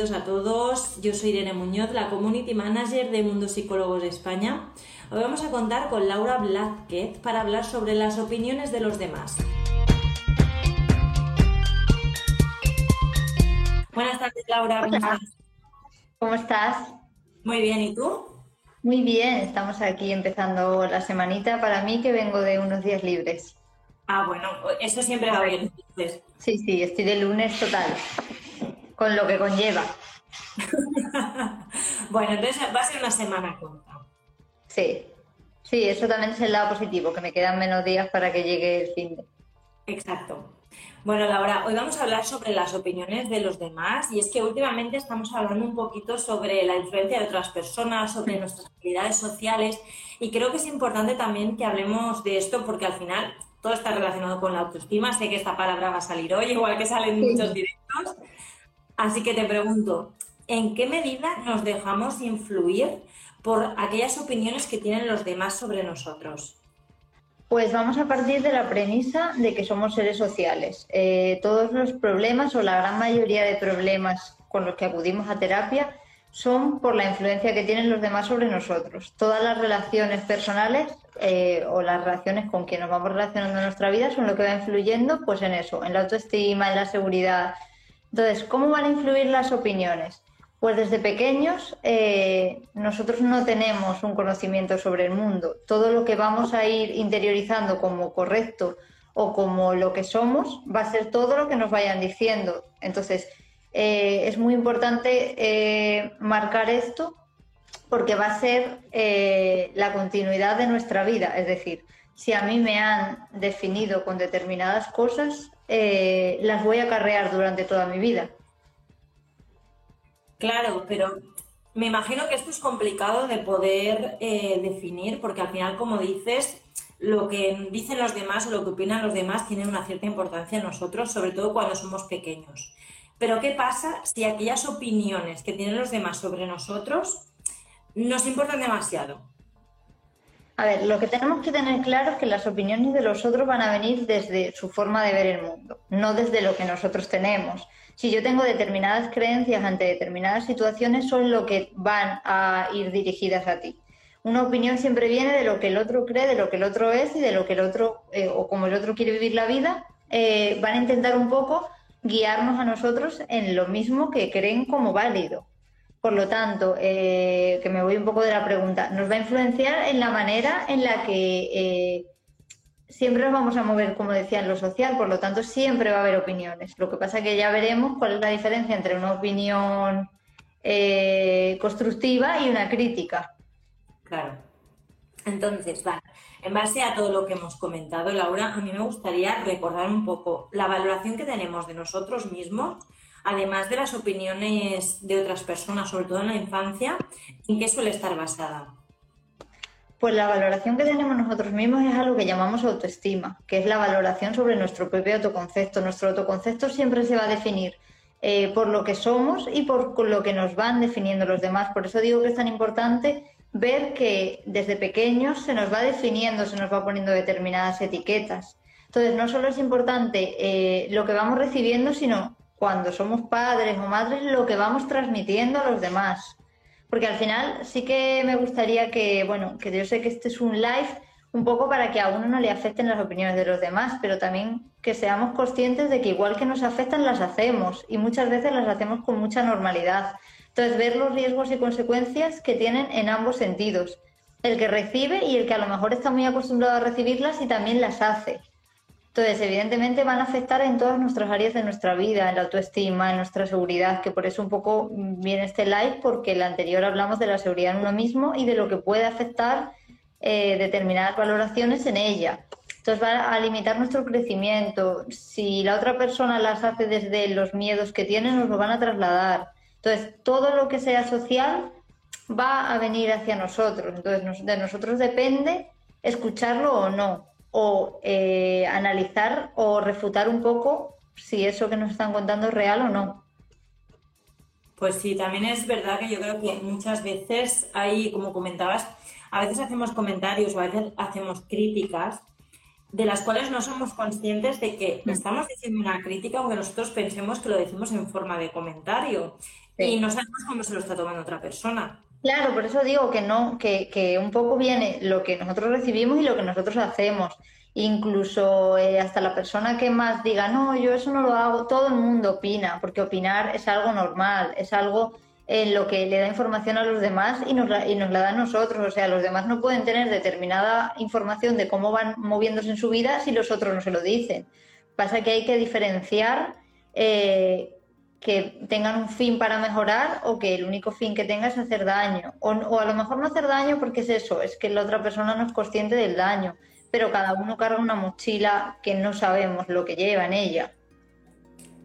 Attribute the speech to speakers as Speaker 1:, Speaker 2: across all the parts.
Speaker 1: Bienvenidos a todos, yo soy Irene Muñoz, la Community Manager de Mundo Psicólogos de España. Hoy vamos a contar con Laura Blázquez para hablar sobre las opiniones de los demás. Buenas tardes, Laura, ¿cómo estás?
Speaker 2: ¿Cómo estás?
Speaker 1: Muy bien, ¿y tú?
Speaker 2: Muy bien, estamos aquí empezando la semanita para mí que vengo de unos días libres.
Speaker 1: Ah, bueno, eso siempre va bien.
Speaker 2: Sí, sí, estoy de lunes total con lo que conlleva.
Speaker 1: bueno, entonces va a ser una semana corta.
Speaker 2: Sí, sí, eso también es el lado positivo, que me quedan menos días para que llegue el fin de.
Speaker 1: Exacto. Bueno, Laura, hoy vamos a hablar sobre las opiniones de los demás y es que últimamente estamos hablando un poquito sobre la influencia de otras personas, sobre nuestras habilidades sociales y creo que es importante también que hablemos de esto porque al final todo está relacionado con la autoestima. Sé que esta palabra va a salir hoy, igual que salen muchos directos. Así que te pregunto, ¿en qué medida nos dejamos influir por aquellas opiniones que tienen los demás sobre nosotros?
Speaker 2: Pues vamos a partir de la premisa de que somos seres sociales. Eh, todos los problemas o la gran mayoría de problemas con los que acudimos a terapia son por la influencia que tienen los demás sobre nosotros. Todas las relaciones personales eh, o las relaciones con quien nos vamos relacionando en nuestra vida son lo que va influyendo pues en eso, en la autoestima, en la seguridad, entonces, ¿cómo van a influir las opiniones? Pues desde pequeños eh, nosotros no tenemos un conocimiento sobre el mundo. Todo lo que vamos a ir interiorizando como correcto o como lo que somos va a ser todo lo que nos vayan diciendo. Entonces, eh, es muy importante eh, marcar esto porque va a ser la continuidad de nuestra vida. Es decir, si a mí me han definido con determinadas cosas, eh, las voy a acarrear durante toda mi vida.
Speaker 1: Claro, pero me imagino que esto es complicado de poder eh, definir, porque al final, como dices, lo que dicen los demás o lo que opinan los demás tiene una cierta importancia en nosotros, sobre todo cuando somos pequeños. Pero ¿qué pasa si aquellas opiniones que tienen los demás sobre nosotros nos importan demasiado?
Speaker 2: A ver, lo que tenemos que tener claro es que las opiniones de los otros van a venir desde su forma de ver el mundo, no desde lo que nosotros tenemos. Si yo tengo determinadas creencias ante determinadas situaciones, son lo que van a ir dirigidas a ti. Una opinión siempre viene de lo que el otro cree, de lo que el otro es y de lo que el otro, eh, o como el otro quiere vivir la vida, eh, van a intentar un poco guiarnos a nosotros en lo mismo que creen como válido. Por lo tanto, eh, que me voy un poco de la pregunta, nos va a influenciar en la manera en la que eh, siempre nos vamos a mover, como decía, en lo social, por lo tanto, siempre va a haber opiniones. Lo que pasa es que ya veremos cuál es la diferencia entre una opinión eh, constructiva y una crítica.
Speaker 1: Claro. Entonces. En base a todo lo que hemos comentado, Laura, a mí me gustaría recordar un poco la valoración que tenemos de nosotros mismos además de las opiniones de otras personas, sobre todo en la infancia, ¿en qué suele estar basada?
Speaker 2: Pues la valoración que tenemos nosotros mismos es algo que llamamos autoestima, que es la valoración sobre nuestro propio autoconcepto. Nuestro autoconcepto siempre se va a definir eh, por lo que somos y por lo que nos van definiendo los demás. Por eso digo que es tan importante ver que desde pequeños se nos va definiendo, se nos va poniendo determinadas etiquetas. Entonces, no solo es importante eh, lo que vamos recibiendo, sino cuando somos padres o madres lo que vamos transmitiendo a los demás. Porque al final sí que me gustaría que, bueno, que yo sé que este es un live un poco para que a uno no le afecten las opiniones de los demás, pero también que seamos conscientes de que igual que nos afectan las hacemos y muchas veces las hacemos con mucha normalidad. Entonces, ver los riesgos y consecuencias que tienen en ambos sentidos. El que recibe y el que a lo mejor está muy acostumbrado a recibirlas y también las hace. Entonces, evidentemente van a afectar en todas nuestras áreas de nuestra vida, en la autoestima, en nuestra seguridad, que por eso un poco viene este live, porque el anterior hablamos de la seguridad en uno mismo y de lo que puede afectar eh, determinadas valoraciones en ella. Entonces va a limitar nuestro crecimiento. Si la otra persona las hace desde los miedos que tiene, nos lo van a trasladar. Entonces, todo lo que sea social va a venir hacia nosotros. Entonces, de nosotros depende escucharlo o no o eh, analizar o refutar un poco si eso que nos están contando es real o no.
Speaker 1: Pues sí, también es verdad que yo creo que muchas veces hay, como comentabas, a veces hacemos comentarios o a veces hacemos críticas de las cuales no somos conscientes de que mm. estamos diciendo una crítica aunque nosotros pensemos que lo decimos en forma de comentario y no sabemos cómo se lo está tomando otra persona.
Speaker 2: Claro, por eso digo que no, que, que, un poco viene lo que nosotros recibimos y lo que nosotros hacemos. Incluso eh, hasta la persona que más diga, no, yo eso no lo hago, todo el mundo opina, porque opinar es algo normal, es algo en lo que le da información a los demás y nos, la, y nos la da a nosotros. O sea, los demás no pueden tener determinada información de cómo van moviéndose en su vida si los otros no se lo dicen. Pasa que hay que diferenciar eh, que tengan un fin para mejorar o que el único fin que tenga es hacer daño. O, a lo mejor no hacer daño porque es eso, es que la otra persona no es consciente del daño, pero cada uno carga una mochila que no sabemos lo que lleva en ella.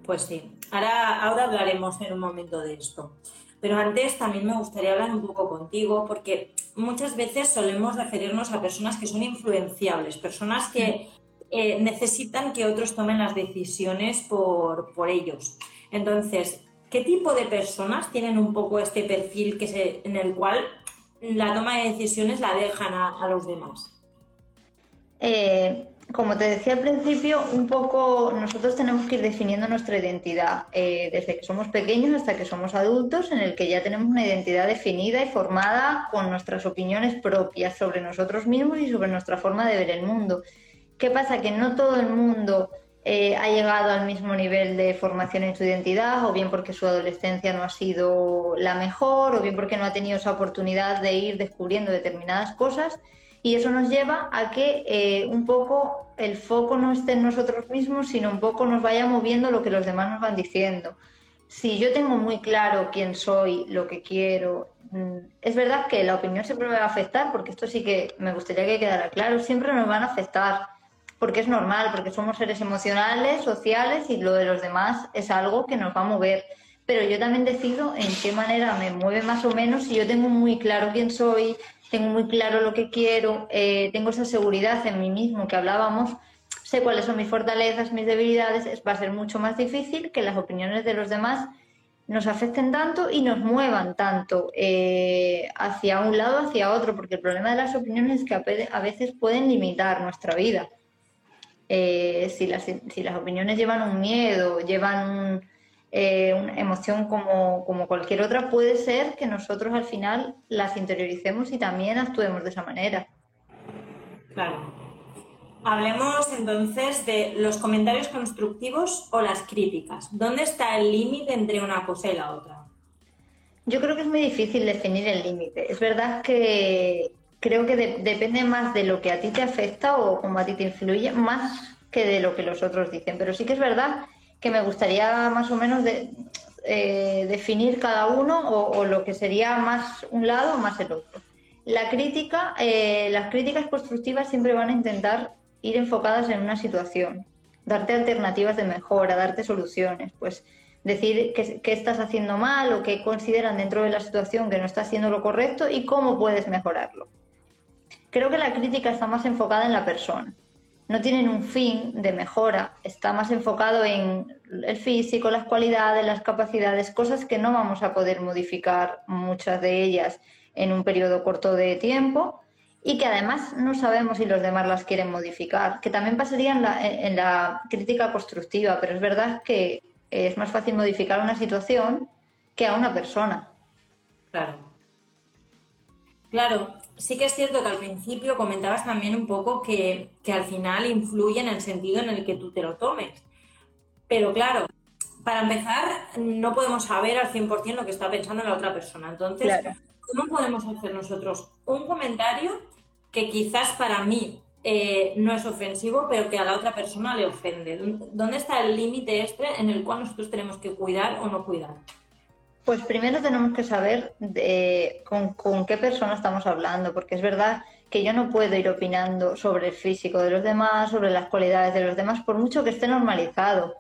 Speaker 1: Pues sí, ahora, ahora hablaremos en un momento de esto. Pero antes también me gustaría hablar un poco contigo porque muchas veces solemos referirnos a personas que son influenciables, personas que eh, necesitan que otros tomen las decisiones por, por ellos. Entonces, ¿qué tipo de personas tienen un poco este perfil que se, en el cual la toma de decisiones la dejan a, los demás?
Speaker 2: Eh, como te decía al principio, un poco nosotros tenemos que ir definiendo nuestra identidad eh, desde que somos pequeños hasta que somos adultos, en el que ya tenemos una identidad definida y formada con nuestras opiniones propias sobre nosotros mismos y sobre nuestra forma de ver el mundo. ¿Qué pasa? Que no todo el mundo eh, ha llegado al mismo nivel de formación en su identidad, o bien porque su adolescencia no ha sido la mejor, o bien porque no ha tenido esa oportunidad de ir descubriendo determinadas cosas. Y eso nos lleva a que eh, un poco el foco no esté en nosotros mismos, sino un poco nos vaya moviendo lo que los demás nos van diciendo. Si yo tengo muy claro quién soy, lo que quiero, mm, es verdad que la opinión siempre me va a afectar, porque esto sí que me gustaría que quedara claro, siempre nos van a afectar porque es normal, porque somos seres emocionales, sociales y lo de los demás es algo que nos va a mover. Pero yo también decido en qué manera me mueve más o menos si yo tengo muy claro quién soy, tengo muy claro lo que quiero, eh, tengo esa seguridad en mí mismo que hablábamos, sé cuáles son mis fortalezas, mis debilidades, es, va a ser mucho más difícil que las opiniones de los demás nos afecten tanto y nos muevan tanto eh, hacia un lado, hacia otro, porque el problema de las opiniones es que a veces pueden limitar nuestra vida. Eh, si, las, si las opiniones llevan un miedo, llevan eh, una emoción como, como cualquier otra, puede ser que nosotros al final las interioricemos y también actuemos de esa manera.
Speaker 1: Claro. Hablemos entonces de los comentarios constructivos o las críticas. ¿Dónde está el límite entre una cosa y la otra?
Speaker 2: Yo creo que es muy difícil definir el límite. Es verdad que, creo que depende más de lo que a ti te afecta o cómo a ti te influye, más que de lo que los otros dicen. Pero sí que es verdad que me gustaría más o menos eh, definir cada uno o, lo que sería más un lado o más el otro. La crítica, eh, las críticas constructivas siempre van a intentar ir enfocadas en una situación, darte alternativas de mejora, darte soluciones, pues decir qué, qué, estás haciendo mal o qué consideran dentro de la situación que no está haciendo lo correcto y cómo puedes mejorarlo. Creo que la crítica está más enfocada en la persona. No tienen un fin de mejora, está más enfocado en el físico, las cualidades, las capacidades, cosas que no vamos a poder modificar muchas de ellas en un periodo corto de tiempo y que además no sabemos si los demás las quieren modificar, que también pasaría en la, en la crítica constructiva, pero es verdad que es más fácil modificar una situación que a una persona.
Speaker 1: Claro. Claro, sí que es cierto que al principio comentabas también un poco que, al final influye en el sentido en el que tú te lo tomes. Pero claro, para empezar, no podemos saber al 100% lo que está pensando la otra persona. Entonces, ¿cómo podemos hacer nosotros un comentario que quizás para mí eh, no es ofensivo, pero que a la otra persona le ofende? ¿Dónde está el límite este en el cual nosotros tenemos que cuidar o no cuidar?
Speaker 2: Pues primero tenemos que saber con, qué persona estamos hablando, porque es verdad que yo no puedo ir opinando sobre el físico de los demás, sobre las cualidades de los demás, por mucho que esté normalizado.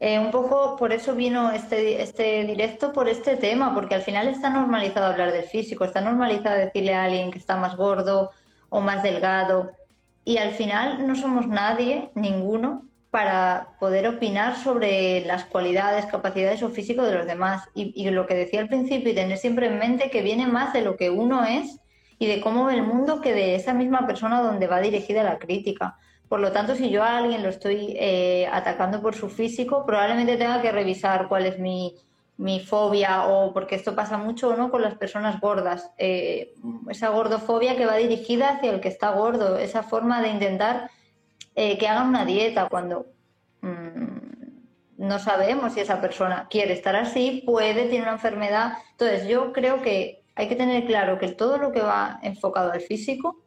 Speaker 2: Eh, un poco por eso vino este, este directo, por este tema, porque al final está normalizado hablar del físico, está normalizado decirle a alguien que está más gordo o más delgado. y al final no somos nadie, ninguno, para poder opinar sobre las cualidades, capacidades o físico de los demás. Y, lo que decía al principio, y tener siempre en mente que viene más de lo que uno es y de cómo ve el mundo que de esa misma persona donde va dirigida la crítica. Por lo tanto, si yo a alguien lo estoy eh, atacando por su físico, probablemente tenga que revisar cuál es mi, mi fobia o porque esto pasa mucho ¿no? con las personas gordas, eh, esa gordofobia que va dirigida hacia el que está gordo, esa forma de intentar eh, que hagan una dieta cuando mm, no sabemos si esa persona quiere estar así, puede, tiene una enfermedad. Entonces yo creo que hay que tener claro que todo lo que va enfocado al físico,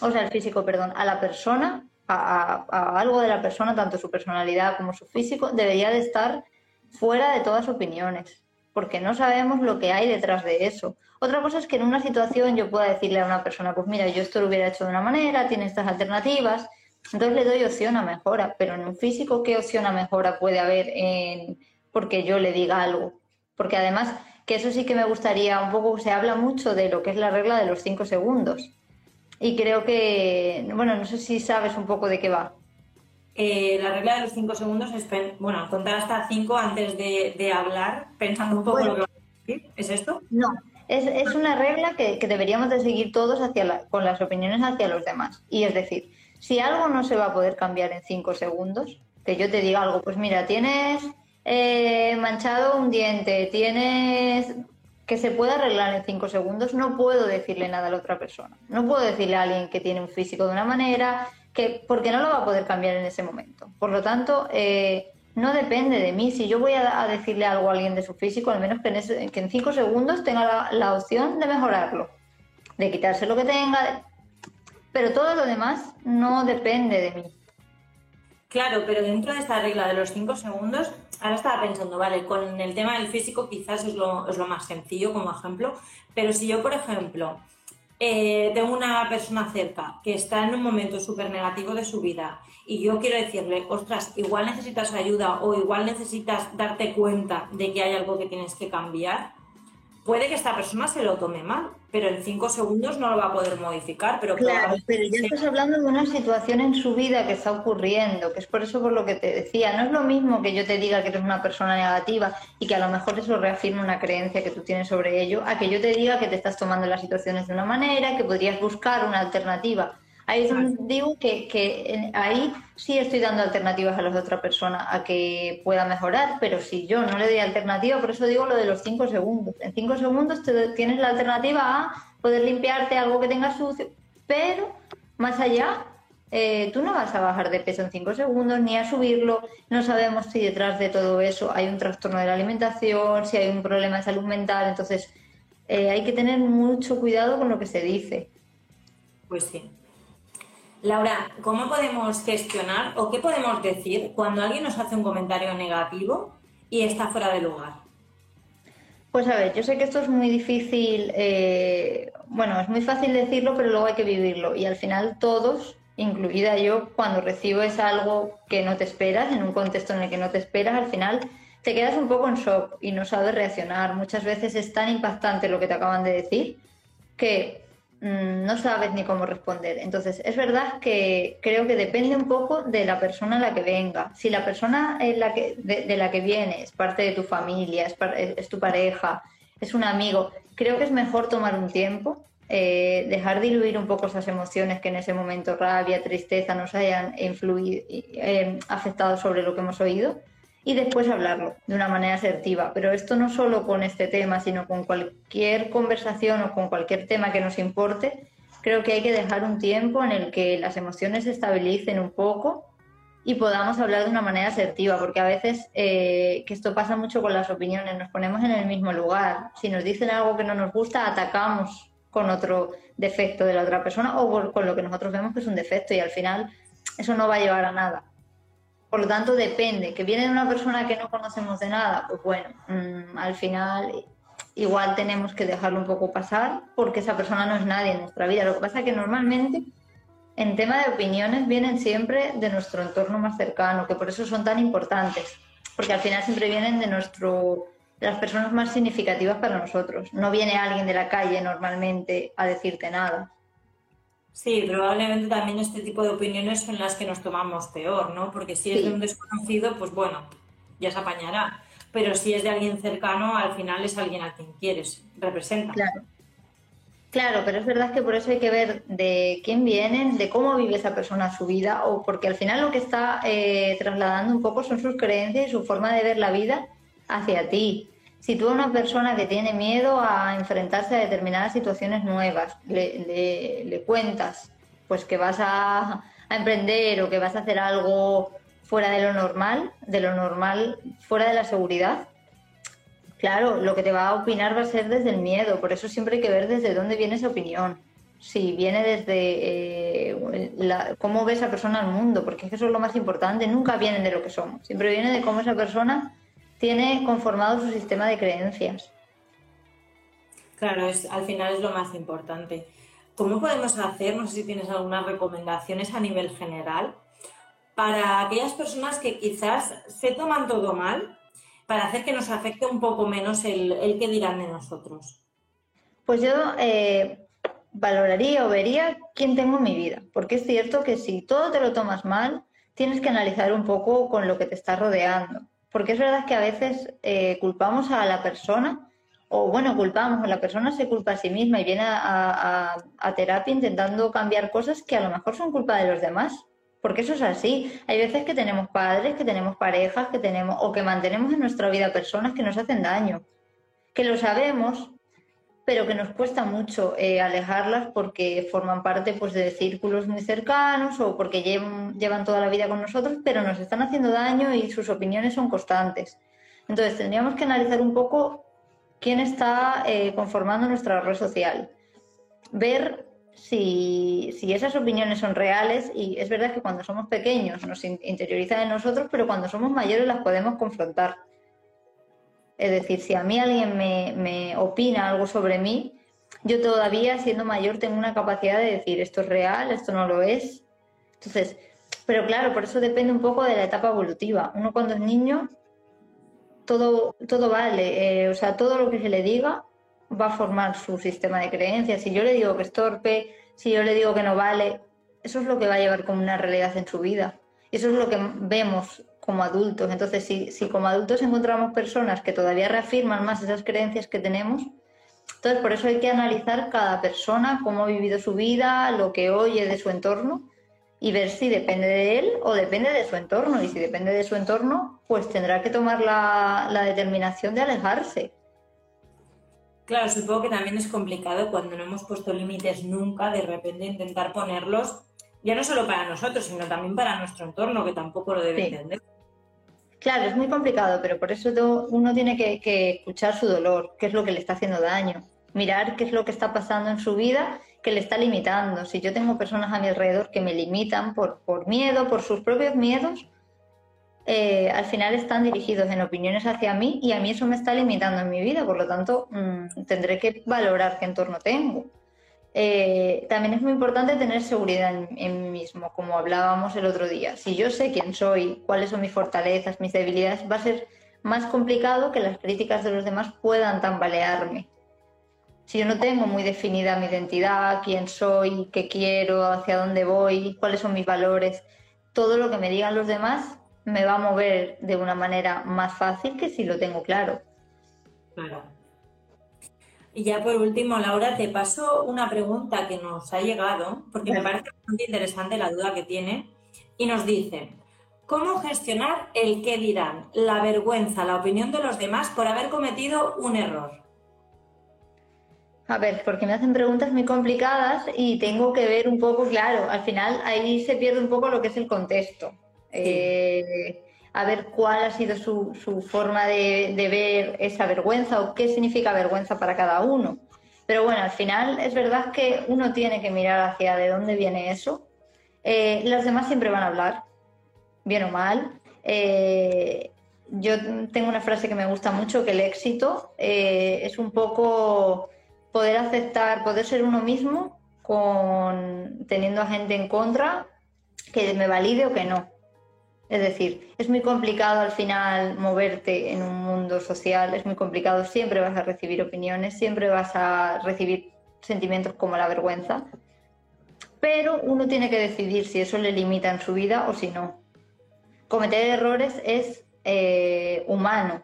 Speaker 2: o sea, al físico, perdón, a la persona, a, a algo de la persona, tanto su personalidad como su físico, debería de estar fuera de todas opiniones, porque no sabemos lo que hay detrás de eso. Otra cosa es que en una situación yo pueda decirle a una persona, pues mira, yo esto lo hubiera hecho de una manera, tiene estas alternativas, entonces le doy opción a mejora, pero en un físico, ¿qué opción a mejora puede haber en porque yo le diga algo? Porque además, que eso sí que me gustaría un poco, se habla mucho de lo que es la regla de los cinco segundos. Y creo que, bueno, no sé si sabes un poco de qué va.
Speaker 1: Eh, la regla de los cinco segundos es, bueno, contar hasta cinco antes de, hablar, pensando un poco lo que va a decir. ¿Es esto?
Speaker 2: No, es, una regla que, deberíamos de seguir todos hacia con las opiniones hacia los demás. Y es decir, si algo no se va a poder cambiar en cinco segundos, que yo te diga algo, pues mira, tienes eh, manchado un diente, tienes que se pueda arreglar en cinco segundos, no puedo decirle nada a la otra persona. No puedo decirle a alguien que tiene un físico de una manera, porque no lo va a poder cambiar en ese momento. Por lo tanto, eh, no depende de mí. Si yo voy a, decirle algo a alguien de su físico, al menos que en, que en cinco segundos tenga la, opción de mejorarlo, de quitarse lo que tenga, pero todo lo demás no depende de mí.
Speaker 1: Claro, pero dentro de esta regla de los cinco segundos, ahora estaba pensando, vale, con el tema del físico quizás es lo, es lo más sencillo como ejemplo, pero si yo, por ejemplo, eh, tengo una persona cerca que está en un momento súper negativo de su vida y yo quiero decirle, ostras, igual necesitas ayuda o igual necesitas darte cuenta de que hay algo que tienes que cambiar, puede que esta persona se lo tome mal, pero en cinco segundos no lo va a poder modificar. Pero
Speaker 2: claro, pero ya estás hablando de una situación en su vida que está ocurriendo, que es por eso por lo que te decía. No es lo mismo que yo te diga que eres una persona negativa y que a lo mejor eso reafirma una creencia que tú tienes sobre ello, a que yo te diga que te estás tomando las situaciones de una manera, que podrías buscar una alternativa. Ahí es donde digo que, ahí sí estoy dando alternativas a la otra persona a que pueda mejorar, pero si yo no le doy alternativa, por eso digo lo de los cinco segundos. En cinco segundos te, tienes la alternativa a poder limpiarte algo que tenga sucio, pero más allá, eh, tú no vas a bajar de peso en cinco segundos ni a subirlo. No sabemos si detrás de todo eso hay un trastorno de la alimentación, si hay un problema de salud mental. Entonces, eh, hay que tener mucho cuidado con lo que se dice.
Speaker 1: Pues sí. Laura, ¿cómo podemos gestionar o qué podemos decir cuando alguien nos hace un comentario negativo y está fuera de lugar?
Speaker 2: Pues a ver, yo sé que esto es muy difícil, eh, bueno, es muy fácil decirlo, pero luego hay que vivirlo. Y al final todos, incluida yo, cuando recibes algo que no te esperas, en un contexto en el que no te esperas, al final te quedas un poco en shock y no sabes reaccionar. Muchas veces es tan impactante lo que te acaban de decir que no sabes ni cómo responder. Entonces, es verdad que creo que depende un poco de la persona a la que venga. Si la persona en la que, de, la que viene es parte de tu familia, es, es, tu pareja, es un amigo, creo que es mejor tomar un tiempo, eh, dejar diluir un poco esas emociones que en ese momento, rabia, tristeza, nos hayan influido, eh, afectado sobre lo que hemos oído y después hablarlo de una manera asertiva. Pero esto no solo con este tema, sino con cualquier conversación o con cualquier tema que nos importe, creo que hay que dejar un tiempo en el que las emociones se estabilicen un poco y podamos hablar de una manera asertiva, porque a veces, eh, que esto pasa mucho con las opiniones, nos ponemos en el mismo lugar. Si nos dicen algo que no nos gusta, atacamos con otro defecto de la otra persona o con lo que nosotros vemos que es un defecto y al final eso no va a llevar a nada. Por lo tanto, depende. Que viene de una persona que no conocemos de nada, pues bueno, mm, al final igual tenemos que dejarlo un poco pasar porque esa persona no es nadie en nuestra vida. Lo que pasa es que normalmente en tema de opiniones vienen siempre de nuestro entorno más cercano, que por eso son tan importantes, porque al final siempre vienen de nuestro de las personas más significativas para nosotros. No viene alguien de la calle normalmente a decirte nada.
Speaker 1: Sí, probablemente también este tipo de opiniones son las que nos tomamos peor, ¿no? Porque si es de un desconocido, pues bueno, ya se apañará. Pero si es de alguien cercano, al final es alguien a quien quieres, representa.
Speaker 2: Claro. Claro, pero es verdad que por eso hay que ver de quién vienen, de cómo vive esa persona su vida, o porque al final lo que está eh, trasladando un poco son sus creencias y su forma de ver la vida hacia ti. Si tú a una persona que tiene miedo a enfrentarse a determinadas situaciones nuevas, le, cuentas pues que vas a, emprender o que vas a hacer algo fuera de lo normal, de lo normal, fuera de la seguridad, claro, lo que te va a opinar va a ser desde el miedo, por eso siempre hay que ver desde dónde viene esa opinión. Si viene desde eh, cómo ve esa persona al mundo, porque eso es lo más importante, nunca viene de lo que somos, siempre viene de cómo esa persona tiene conformado su sistema de creencias.
Speaker 1: Claro, es, al final es lo más importante. ¿Cómo podemos hacer, no sé si tienes algunas recomendaciones a nivel general, para aquellas personas que quizás se toman todo mal, para hacer que nos afecte un poco menos el, el que dirán de nosotros?
Speaker 2: Pues yo eh, valoraría o vería quién tengo en mi vida, porque es cierto que si todo te lo tomas mal, tienes que analizar un poco con lo que te está rodeando, porque es verdad que a veces eh, culpamos a la persona, o bueno, culpamos, la persona se culpa a sí misma y viene a, a terapia intentando cambiar cosas que a lo mejor son culpa de los demás porque eso es así. Hay veces que tenemos padres, que tenemos parejas, que tenemos o que mantenemos en nuestra vida personas que nos hacen daño, que lo sabemos, pero que nos cuesta mucho eh, alejarlas porque forman parte pues, de círculos muy cercanos o porque llevan, toda la vida con nosotros, pero nos están haciendo daño y sus opiniones son constantes. Entonces tendríamos que analizar un poco quién está eh, conformando nuestra red social, ver si, esas opiniones son reales, y es verdad que cuando somos pequeños nos interiorizan en nosotros, pero cuando somos mayores las podemos confrontar. Es decir, si a mí alguien me, me opina algo sobre mí, yo todavía siendo mayor tengo una capacidad de decir esto es real, esto no lo es. Entonces, pero claro, por eso depende un poco de la etapa evolutiva. Uno cuando es niño, todo, todo vale, eh, o sea, todo lo que se le diga va a formar su sistema de creencias. Si yo le digo que es torpe, si yo le digo que no vale, eso es lo que va a llevar como una realidad en su vida. Eso es lo que vemos como adultos. Entonces, si, si como adultos encontramos personas que todavía reafirman más esas creencias que tenemos, entonces por eso hay que analizar cada persona, cómo ha vivido su vida, lo que oye de su entorno y ver si depende de él o depende de su entorno. Y si depende de su entorno, pues tendrá que tomar la, la determinación de alejarse
Speaker 1: Claro, supongo que también es complicado cuando no hemos puesto límites nunca, de repente intentar ponerlos, ya no solo para nosotros, sino también para nuestro entorno, que tampoco lo debe entender.
Speaker 2: Claro, es muy complicado, pero por eso uno tiene que, escuchar su dolor, qué es lo que le está haciendo daño, mirar qué es lo que está pasando en su vida que le está limitando. Si yo tengo personas a mi alrededor que me limitan por, por miedo, por sus propios miedos, eh, al final están dirigidos en opiniones hacia mí y a mí eso me está limitando en mi vida, por lo tanto mm, tendré que valorar qué entorno tengo. Eh, también es muy importante tener seguridad en, mí mismo, como hablábamos el otro día. Si yo sé quién soy, cuáles son mis fortalezas, mis debilidades, va a ser más complicado que las críticas de los demás puedan tambalearme. Si yo no tengo muy definida mi identidad, quién soy, qué quiero, hacia dónde voy, cuáles son mis valores, todo lo que me digan los demás me va a mover de una manera más fácil que si lo tengo claro.
Speaker 1: Claro. Y ya por último, Laura, te paso una pregunta que nos ha llegado, porque me parece muy interesante la duda que tiene, y nos dice, ¿cómo gestionar el qué dirán, la vergüenza, la opinión de los demás por haber cometido un error?
Speaker 2: A ver, porque me hacen preguntas muy complicadas y tengo que ver un poco, claro, al final ahí se pierde un poco lo que es el contexto. Eh, a ver cuál ha sido su, forma de, ver esa vergüenza o qué significa vergüenza para cada uno. Pero bueno, al final es verdad que uno tiene que mirar hacia de dónde viene eso. Eh, los demás siempre van a hablar, bien o mal. Eh, yo tengo una frase que me gusta mucho, que el éxito es un poco poder aceptar, poder ser uno mismo con teniendo a gente en contra que me valide o que no. Es decir, es muy complicado al final moverte en un mundo social, es muy complicado, siempre vas a recibir opiniones, siempre vas a recibir sentimientos como la vergüenza. pero uno tiene que decidir si eso le limita en su vida o si no. Cometer errores es eh, humano,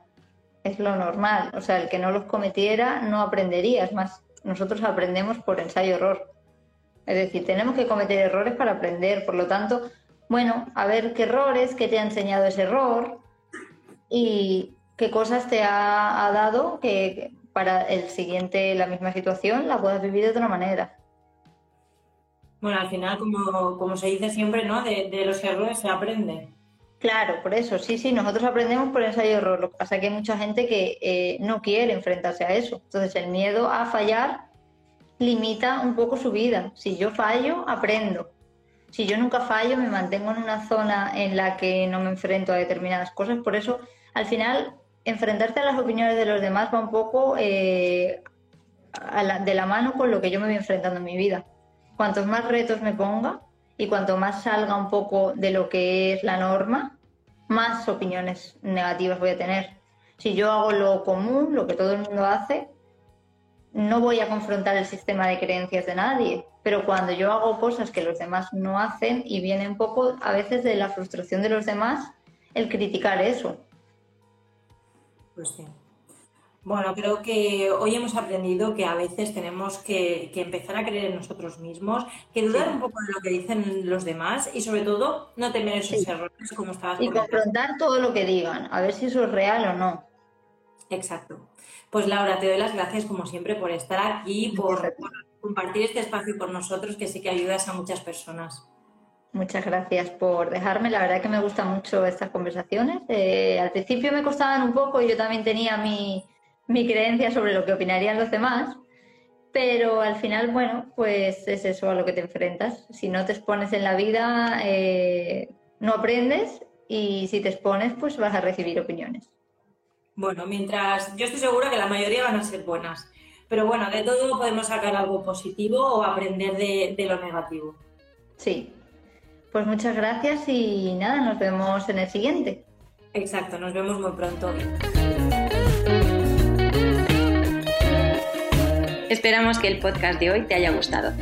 Speaker 2: es lo normal. O sea, el que no los cometiera no aprendería. Es más, nosotros aprendemos por ensayo-error. Es decir, tenemos que cometer errores para aprender. Por lo tanto, bueno, a ver qué errores, qué te ha enseñado ese error y qué cosas te ha, dado que para el siguiente, la misma situación, la puedas vivir de otra manera.
Speaker 1: Bueno, al final, como, como se dice siempre, ¿no? De, de los errores se aprende.
Speaker 2: Claro, por eso, sí, sí, nosotros aprendemos por ensayo y error. Lo que pasa es que hay mucha gente que eh, no quiere enfrentarse a eso. Entonces, el miedo a fallar limita un poco su vida. Si yo fallo, aprendo. Si yo nunca fallo, me mantengo en una zona en la que no me enfrento a determinadas cosas. Por eso, al final, enfrentarte a las opiniones de los demás va un poco eh, de la mano con lo que yo me voy enfrentando en mi vida. Cuantos más retos me ponga, y cuanto más salga un poco de lo que es la norma, más opiniones negativas voy a tener. Si yo hago lo común, lo que todo el mundo hace, no voy a confrontar el sistema de creencias de nadie. Pero cuando yo hago cosas que los demás no hacen y viene un poco a veces de la frustración de los demás el criticar eso.
Speaker 1: Pues sí. Bueno, creo que hoy hemos aprendido que a veces tenemos que, empezar a creer en nosotros mismos, que dudar un poco de lo que dicen los demás y sobre todo no temer esos errores como estabas
Speaker 2: Y confrontar todo lo que digan, a ver si eso es real o no.
Speaker 1: Exacto. Pues Laura, te doy las gracias como siempre por estar aquí, por, compartir este espacio con nosotros, que sí que ayudas a muchas personas.
Speaker 2: Muchas gracias por dejarme. La verdad que me gustan mucho estas conversaciones. Eh, al principio me costaban un poco y yo también tenía mi, mi creencia sobre lo que opinarían los demás, pero al final, bueno, pues es eso a lo que te enfrentas. Si no te expones en la vida, eh, no aprendes y si te expones, pues vas a recibir opiniones.
Speaker 1: Bueno, mientras yo estoy segura que la mayoría van a ser buenas, pero bueno, de todo podemos sacar algo positivo o aprender de, de lo negativo.
Speaker 2: Sí, pues muchas gracias y nada, nos vemos en el siguiente.
Speaker 1: Exacto, nos vemos muy pronto.
Speaker 3: Esperamos que el podcast de hoy te haya gustado.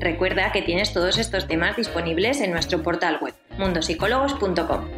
Speaker 3: Recuerda que tienes todos estos temas disponibles en nuestro portal web, mundosicólogos.com.